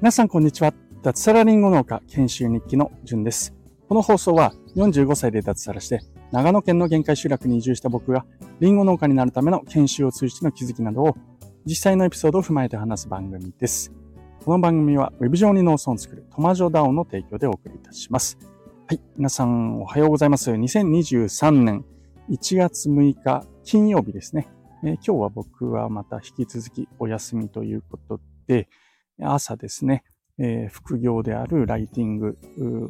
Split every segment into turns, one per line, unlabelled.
皆さんこんにちは。脱サラリンゴ農家研修日記のじゅんです。この放送は45歳で脱サラして長野県の限界集落に移住した僕がリンゴ農家になるための研修を通じての気づきなどを実際のエピソードを踏まえて話す番組です。この番組は Web 上に農村を作るトマジョダオの提供でお送りいたします。はい。皆さんおはようございます。2023年1月6日金曜日ですね。えー、今日は僕はまた引き続きお休みということで、朝ですね、えー、副業であるライティング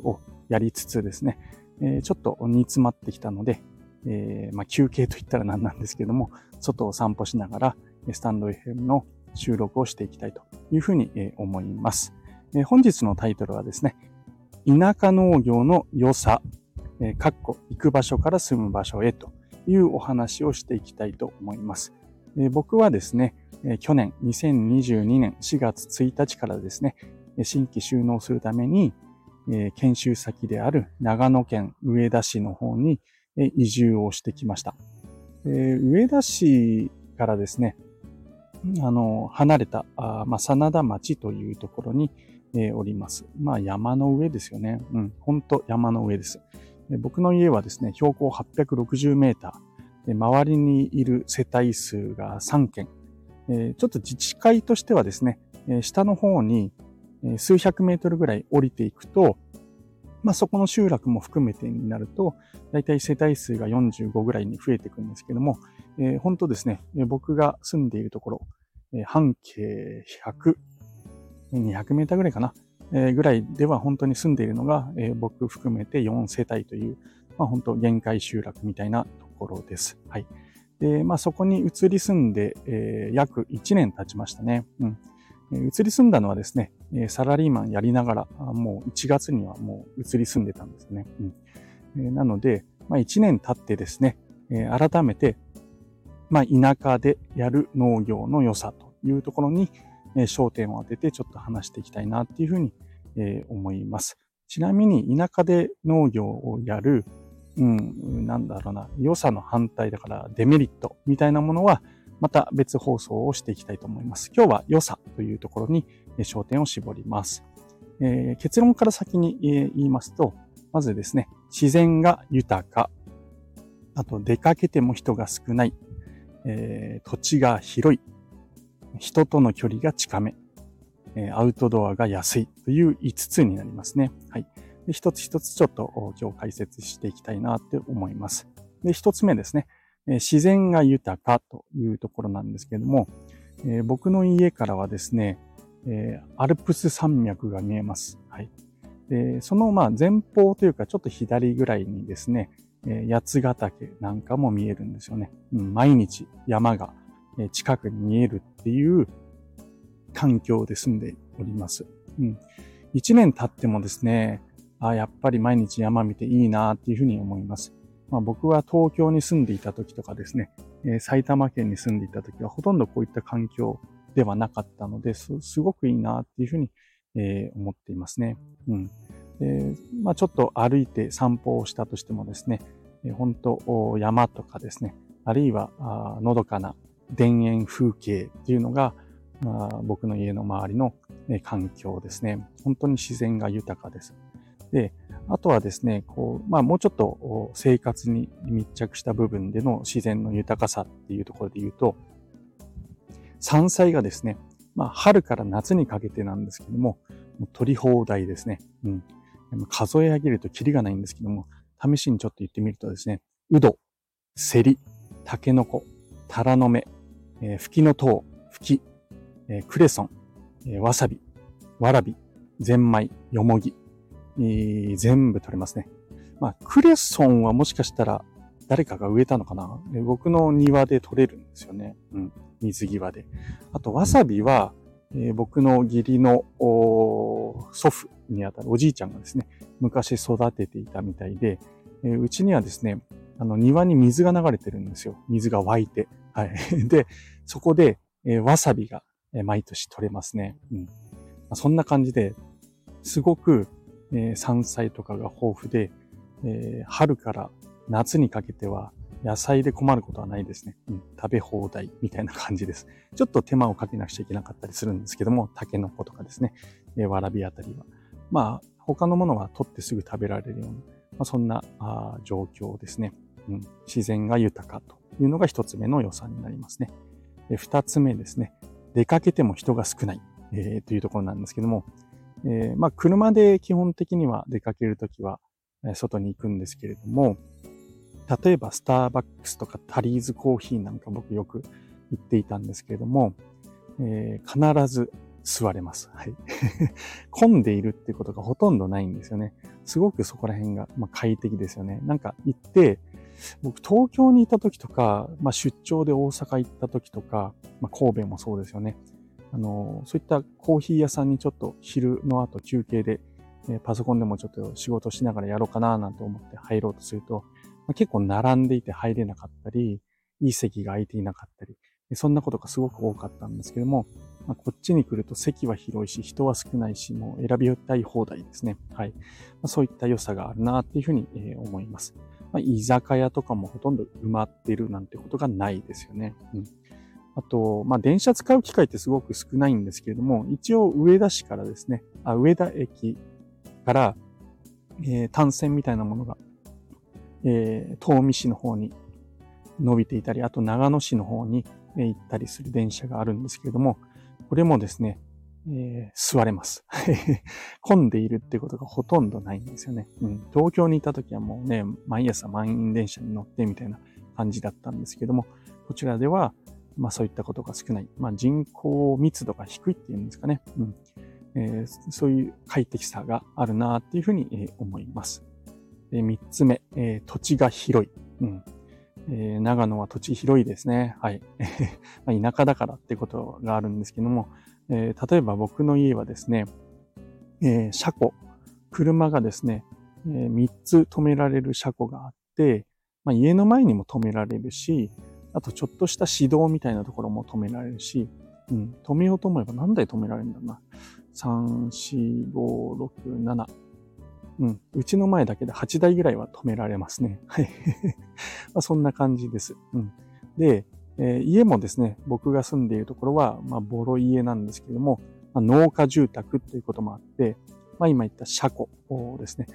をやりつつですね、えー、ちょっと煮詰まってきたので、えー、まあ、休憩といったら何なんですけども、外を散歩しながら、スタンド FM の収録をしていきたいというふうに思います。本日のタイトルはですね、田舎農業の良さ、かっこ行く場所から住む場所へというお話をしていきたいと思います。僕はですね、去年2022年4月1日からですね、新規収納するために、研修先である長野県上田市の方に移住をしてきました。上田市からですね、あの、離れた、あまあ、真田町というところに、えおります。まあ、山の上ですよね。うん、ほんと山の上です。僕の家はですね、標高860メーター、周りにいる世帯数が3軒、えちょっと自治会としてはですね、え下の方に数百メートルぐらい降りていくと、まあ、そこの集落も含めてになると、だいたい世帯数が45ぐらいに増えていくんですけども、えー、本当ですね、僕が住んでいるところ、半径100、200メーターぐらいかな、ぐらいでは本当に住んでいるのが、えー、僕含めて4世帯という、まあ、本当限界集落みたいなところです。はい。で、まあ、そこに移り住んで、えー、約1年経ちましたね。うん。移り住んだのはですね、サラリーマンやりながら、もう1月にはもう移り住んでたんですね。うん、なので、まあ、1年経ってですね、改めて、まあ、田舎でやる農業の良さというところに焦点を当ててちょっと話していきたいなっていうふうに思います。ちなみに田舎で農業をやる、うん、なんだろうな、良さの反対だからデメリットみたいなものは、また別放送をしていきたいと思います。今日は良さというところに焦点を絞ります。えー、結論から先に言いますと、まずですね、自然が豊か、あと出かけても人が少ない、えー、土地が広い、人との距離が近め、え、アウトドアが安いという5つになりますね。はい。で一つ一つちょっと今日解説していきたいなって思います。で、一つ目ですね。自然が豊かというところなんですけれども、え、僕の家からはですね、え、アルプス山脈が見えます。はい。でそのまあ前方というかちょっと左ぐらいにですね、え、八ヶ岳なんかも見えるんですよね。うん、毎日山が近くに見えるっていう環境で住んでおります。うん。一年経ってもですね、あやっぱり毎日山見ていいなっていうふうに思います。まあ、僕は東京に住んでいた時とかですね、えー、埼玉県に住んでいた時はほとんどこういった環境ではなかったので、すごくいいなっていうふうに、えー、思っていますね。うん。で、まあ、ちょっと歩いて散歩をしたとしてもですね、えー、本当山とかですね、あるいはあのどかな田園風景っていうのが、まあ、僕の家の周りの、ね、環境ですね。本当に自然が豊かです。で、あとはですね、こう、まあもうちょっと生活に密着した部分での自然の豊かさっていうところで言うと、山菜がですね、まあ春から夏にかけてなんですけども、もう取り放題ですね。うん。数え上げるとキリがないんですけども、試しにちょっと言ってみるとですね、うど、セリ、タケノコ、タラの芽、えー、フキノトウ、フキ、えー、クレソン、えー、わさび、わらび、ゼンマイ、ヨモギ、全部取れますね。まあ、クレソンはもしかしたら誰かが植えたのかな？僕の庭で取れるんですよね。うん。水際で。あと、わさびは、えー、僕の義理の祖父にあたるおじいちゃんがですね、昔育てていたみたいで、えー、うちにはですね、あの庭に水が流れてるんですよ。水が湧いて。はい。で、そこで、えー、わさびが、え毎年取れますね。うん。まあ、そんな感じで、すごくえー、山菜とかが豊富で、えー、春から夏にかけては野菜で困ることはないですね。うん、食べ放題みたいな感じです。ちょっと手間をかけなくちゃいけなかったりするんですけども、タケノコとかですね、えー、わらびあたりは。まあ、他のものは取ってすぐ食べられるような、まあ、そんなあ状況ですね、うん。自然が豊かというのが一つ目の良さになりますね。二つ目ですね。出かけても人が少ない、えー、というところなんですけども、えー、まあ、車で基本的には出かけるときは、外に行くんですけれども、例えばスターバックスとかタリーズコーヒーなんか僕よく行っていたんですけれども、えー、必ず座れます。はい。混んでいるってことがほとんどないんですよね。すごくそこら辺が、まあ、快適ですよね。なんか行って、僕東京にいた時とか、まあ、出張で大阪行った時とか、まあ、神戸もそうですよね。あの、そういったコーヒー屋さんにちょっと昼の後休憩で、えパソコンでもちょっと仕事しながらやろうかななんて思って入ろうとすると、まあ、結構並んでいて入れなかったり、いい席が空いていなかったり、そんなことがすごく多かったんですけども、まあ、こっちに来ると席は広いし、人は少ないし、もう選びたい放題ですね。はい。まあ、そういった良さがあるなっていうふうに、え思います。まあ、居酒屋とかもほとんど埋まってるなんてことがないですよね。うん。あと、まあ、電車使う機会ってすごく少ないんですけれども、一応上田市からですね、あ上田駅から、えー、単線みたいなものが、えー、東美市の方に伸びていたり、あと長野市の方に行ったりする電車があるんですけれども、これもですね、えー、座れます。混んでいるってことがほとんどないんですよね。うん、東京にいた時はもうね、毎朝満員電車に乗ってみたいな感じだったんですけども、こちらでは、まあそういったことが少ない。まあ人口密度が低いっていうんですかね。うんえー、そういう快適さがあるなっていうふうに、え、思います。で3つ目、えー、土地が広い。うんえー、長野は土地広いですね。はい。田舎だからってことがあるんですけども、えー、例えば僕の家はですね、えー、車庫、車がですね、え、3つ止められる車庫があって、まあ、家の前にも止められるし、あとちょっとした指導みたいなところも止められるし、うん、止めようと思えば何台止められるんだろうな。3、4、5、6、7。うん。うちの前だけで8台ぐらいは止められますね。はい。ま、そんな感じです。うん。で、えー、家もですね、僕が住んでいるところは、まあ、ボロ家なんですけども、まあ、農家住宅ということもあって、まあ、今言った車庫をですね。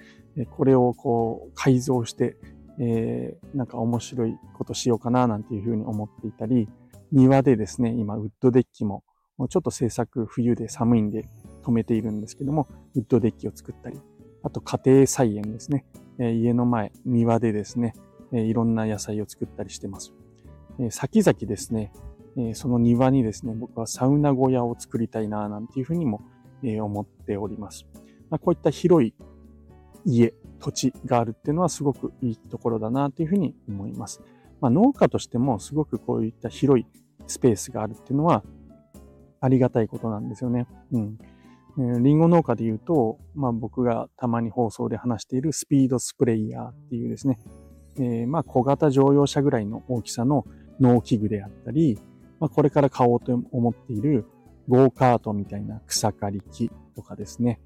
これをこう改造して、えー、なんか面白いことしようかななんていうふうに思っていたり、庭でですね、今ウッドデッキも、ちょっと制作冬で寒いんで止めているんですけども、ウッドデッキを作ったり、あと家庭菜園ですね、え、家の前、庭でですね、え、いろんな野菜を作ったりしてます。え、先々ですね、えその庭にですね、僕はサウナ小屋を作りたいな、なんていうふうにも、え思っております。ま、こういった広い家、土地があるっていうのはすごくいいところだなというふうに思います。まあ、農家としてもすごくこういった広いスペースがあるっていうのはありがたいことなんですよね。うん。リンゴ農家で言うと、まあ僕がたまに放送で話しているスピードスプレイヤーっていうですね、えー、まあ小型乗用車ぐらいの大きさの農機具であったり、まあこれから買おうと思っているゴーカートみたいな草刈り機とかですね、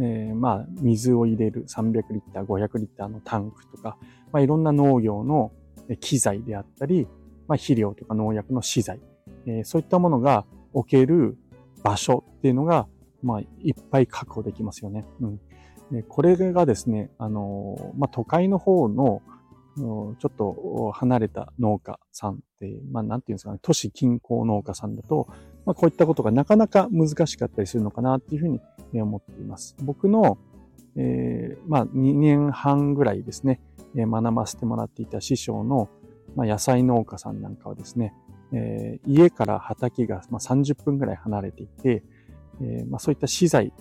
えー、まあ、水を入れる300リッター、500リッターのタンクとか、まあ、いろんな農業の機材であったり、まあ、肥料とか農薬の資材、えー、そういったものが置ける場所っていうのが、まあ、いっぱい確保できますよね。うん。でこれがですね、あの、まあ、都会の方の、ちょっと離れた農家さんって、まあ、なんていうんですかね、都市近郊農家さんだと、まあ、こういったことがなかなか難しかったりするのかなっていうふうに思っています。僕の、えー、まあ、2年半ぐらいですね、学ばせてもらっていた師匠の、まあ、野菜農家さんなんかはですね、えー、家から畑が、まあ、30分ぐらい離れていて、えまあ、そういった資材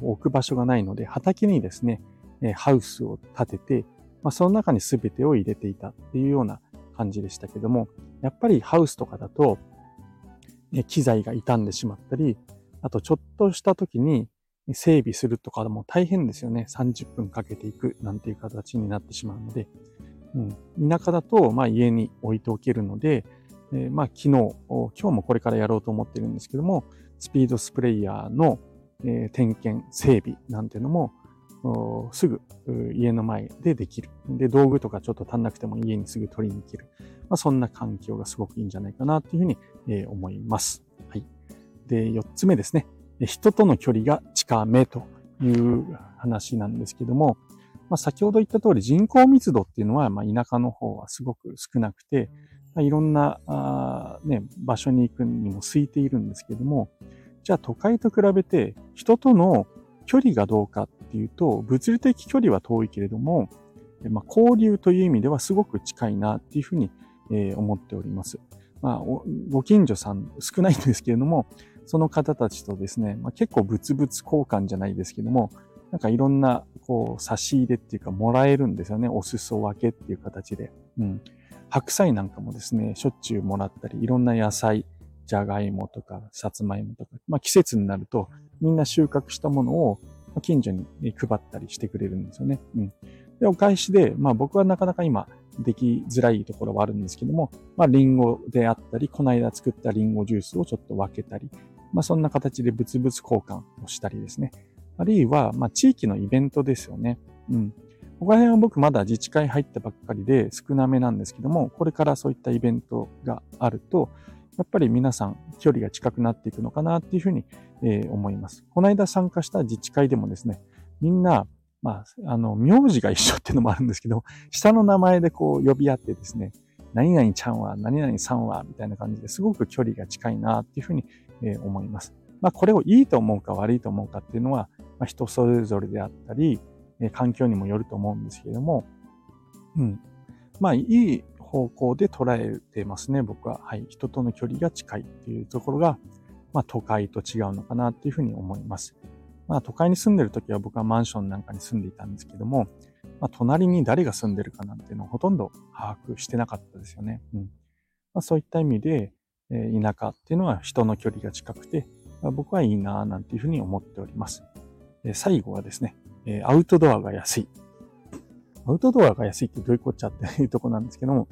を置く場所がないので、畑にですね、えハウスを建てて、まあ、その中に全てを入れていたっていうような感じでしたけども、やっぱりハウスとかだと、機材が傷んでしまったり、あとちょっとした時に整備するとかも大変ですよね。30分かけていくなんていう形になってしまうので、うん、田舎だと、まあ、家に置いておけるので、え、まあ、昨日、今日もこれからやろうと思ってるんですけども、スピードスプレイヤーの、え、点検、整備なんていうのも、すぐ家の前でできる。で、道具とかちょっと足んなくても家にすぐ取りに行ける。まあ、そんな環境がすごくいいんじゃないかなっていうふうに、え、思います。はい。で、四つ目ですね。人との距離が近めという話なんですけども、まあ、先ほど言った通り人口密度っていうのは、まあ、田舎の方はすごく少なくて、いろんなあ、ね、場所に行くにも空いているんですけども、じゃあ都会と比べて人との距離がどうかっていうと、物理的距離は遠いけれども、まあ、交流という意味ではすごく近いなっていうふうに、え、思っております。まあ、ご近所さん少ないんですけれども、その方たちとですね、まあ、結構物々交換じゃないですけども、なんかいろんな、こう、差し入れっていうか、もらえるんですよね。お裾分けっていう形で。うん。白菜なんかもですね、しょっちゅうもらったり、いろんな野菜、じゃがいもとか、さつまいもとか、まあ季節になると、みんな収穫したものを近所に配ったりしてくれるんですよね。うん。で、お返しで、まあ僕はなかなか今、できづらいところはあるんですけども、まあリンゴであったり、この間作ったリンゴジュースをちょっと分けたり、まあそんな形で物々交換をしたりですね。あるいは、まあ、地域のイベントですよね。うん。ここら辺は僕まだ自治会入ったばっかりで少なめなんですけども、これからそういったイベントがあると、やっぱり皆さん距離が近くなっていくのかなっていうふうに、えー、思います。この間参加した自治会でもですね、みんな、まあ、あの、名字が一緒っていうのもあるんですけど、下の名前でこう呼び合ってですね、何々ちゃんは、何々さんは、みたいな感じですごく距離が近いなっていうふうに、えー、思います。まあ、これをいいと思うか悪いと思うかっていうのは、まあ、人それぞれであったり、え環境にもよると思うんですけれども、うん。まあ、いい方向で捉えてますね、僕は。はい。人との距離が近いっていうところが、まあ、都会と違うのかなっていうふうに思います。まあ、都会に住んでる時は僕はマンションなんかに住んでいたんですけども、まあ、隣に誰が住んでるかなんていうのをほとんど把握してなかったですよね。うん。まあ、そういった意味で、えー、田舎っていうのは人の距離が近くて、まあ、僕はいいなぁなんていうふうに思っております。最後はですね、えアウトドアが安い。アウトドアが安いってどういうこっちゃっていうとこなんですけども、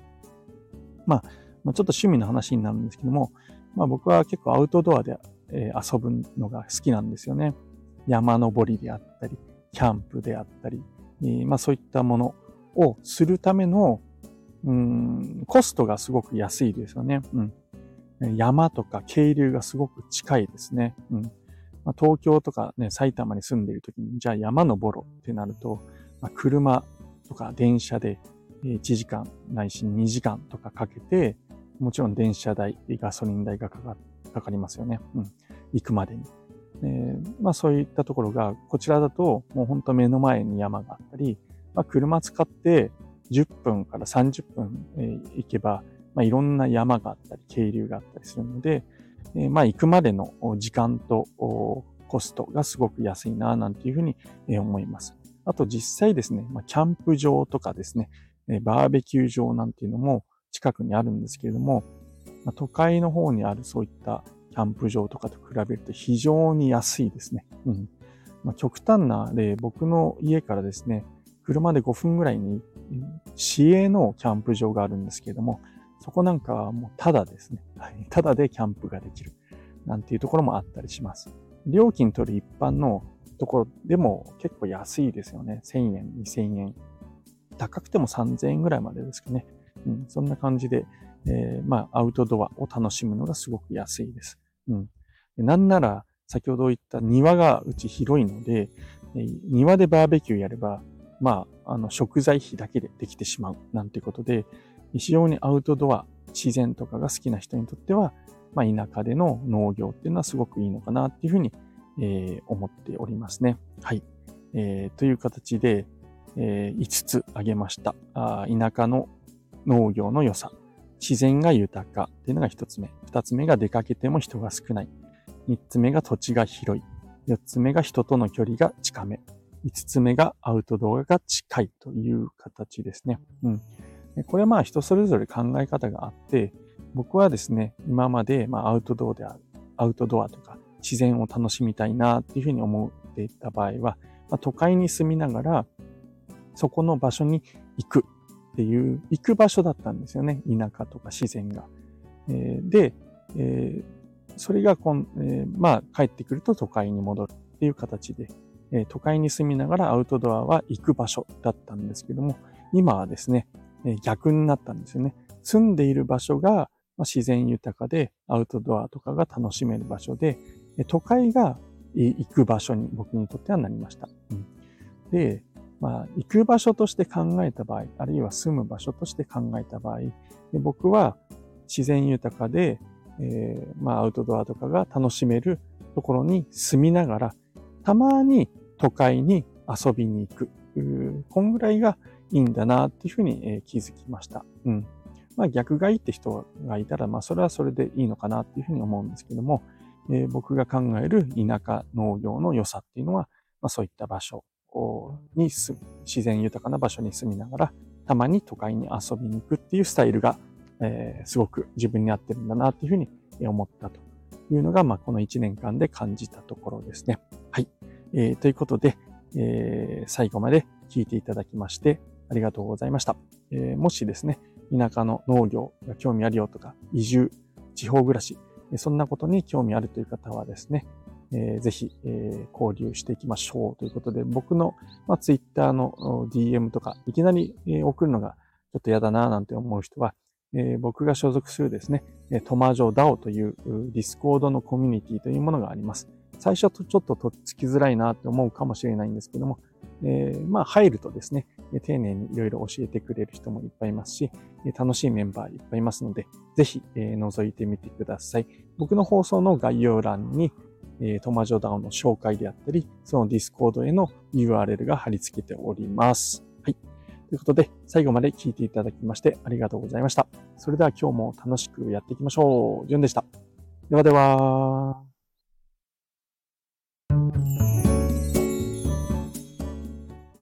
まあ、まあ、ちょっと趣味の話になるんですけども、まあ僕は結構アウトドアで、え遊ぶのが好きなんですよね。山登りであったり、キャンプであったり、えまあそういったものをするための、うん、コストがすごく安いですよね。うん。山とか渓流がすごく近いですね。うん。まあ、東京とかね、埼玉に住んでいる時に、じゃあ山登ろうってなると、まあ、車とか電車で1時間ないし2時間とかかけて、もちろん電車代、ガソリン代がかかかかりますよね。うん。行くまでに。えー、まあそういったところが、こちらだともうほんと目の前に山があったり、まあ車使って10分から30分、えー、行けば、まあいろんな山があったり、渓流があったりするので、えまあ、行くまでの時間とコストがすごく安いな、なんていうふうに思います。あと実際ですね、ま、キャンプ場とかですね、バーベキュー場なんていうのも近くにあるんですけれども、ま、都会の方にあるそういったキャンプ場とかと比べると非常に安いですね。うん。まあ、極端な例、僕の家からですね、車で5分ぐらいに市営のキャンプ場があるんですけれども、そこなんかはもうただですね。はい。ただでキャンプができる。なんていうところもあったりします。料金取る一般のところでも結構安いですよね。1000円、2000円。高くても3000円ぐらいまでですかね。うん。そんな感じで、えー、まあ、アウトドアを楽しむのがすごく安いです。うん。なんなら、先ほど言った庭がうち広いので、庭でバーベキューやれば、まあ、あの、食材費だけでできてしまう、なんていうことで、非常にアウトドア、自然とかが好きな人にとっては、まあ、田舎での農業っていうのはすごくいいのかなっていうふうに、えー、思っておりますね。はい。えー、という形で、えー、5つ挙げましたあ。田舎の農業の良さ。自然が豊かっていうのが1つ目。2つ目が出かけても人が少ない。3つ目が土地が広い。4つ目が人との距離が近め。5つ目がアウトドアが近いという形ですね。うん。これはまあ人それぞれ考え方があって、僕はですね、今までまアウトドアである、アウトドアとか自然を楽しみたいなっていうふうに思っていた場合は、まあ、都会に住みながら、そこの場所に行くっていう、行く場所だったんですよね。田舎とか自然が。えー、で、えー、それがこん、えー、まあ帰ってくると都会に戻るっていう形で、え都会に住みながらアウトドアは行く場所だったんですけども、今はですね、逆になったんですよね。住んでいる場所が自然豊かでアウトドアとかが楽しめる場所で、都会が行く場所に僕にとってはなりました。うん、で、まあ、行く場所として考えた場合、あるいは住む場所として考えた場合、僕は自然豊かで、えー、まあ、アウトドアとかが楽しめるところに住みながら、たまに都会に遊びに行く。こんぐらいがいいんだなっていうふうにえ気づきました。うん。まあ逆がいいって人がいたら、まあそれはそれでいいのかなっていうふうに思うんですけども、えー、僕が考える田舎農業の良さっていうのは、まあそういった場所に住む、自然豊かな場所に住みながら、たまに都会に遊びに行くっていうスタイルが、えー、すごく自分に合ってるんだなっていうふうに思ったというのが、まあこの1年間で感じたところですね。はい。えー、ということで、えー、最後まで聞いていただきましてありがとうございました。えー、もしですね、田舎の農業が興味あるよとか、移住、地方暮らし、そんなことに興味あるという方はですね、えー、ぜひ、えー、交流していきましょうということで、僕の、まあ、Twitter の DM とか、いきなり、えー、送るのがちょっと嫌だななんて思う人は、えー、僕が所属するですね、トマジョ DAO という Discord のコミュニティというものがあります。最初とちょっととっつきづらいなって思うかもしれないんですけども、え、まあ入るとですね、丁寧にいろいろ教えてくれる人もいっぱいいますし、楽しいメンバーいっぱいいますので、ぜひ、え、覗いてみてください。僕の放送の概要欄に、え、トマジョ DAO の紹介であったり、その Discord への URL が貼り付けております。はい。ということで、最後まで聞いていただきましてありがとうございました。それでは今日も楽しくやっていきましょう。じゅんでした。ではでは。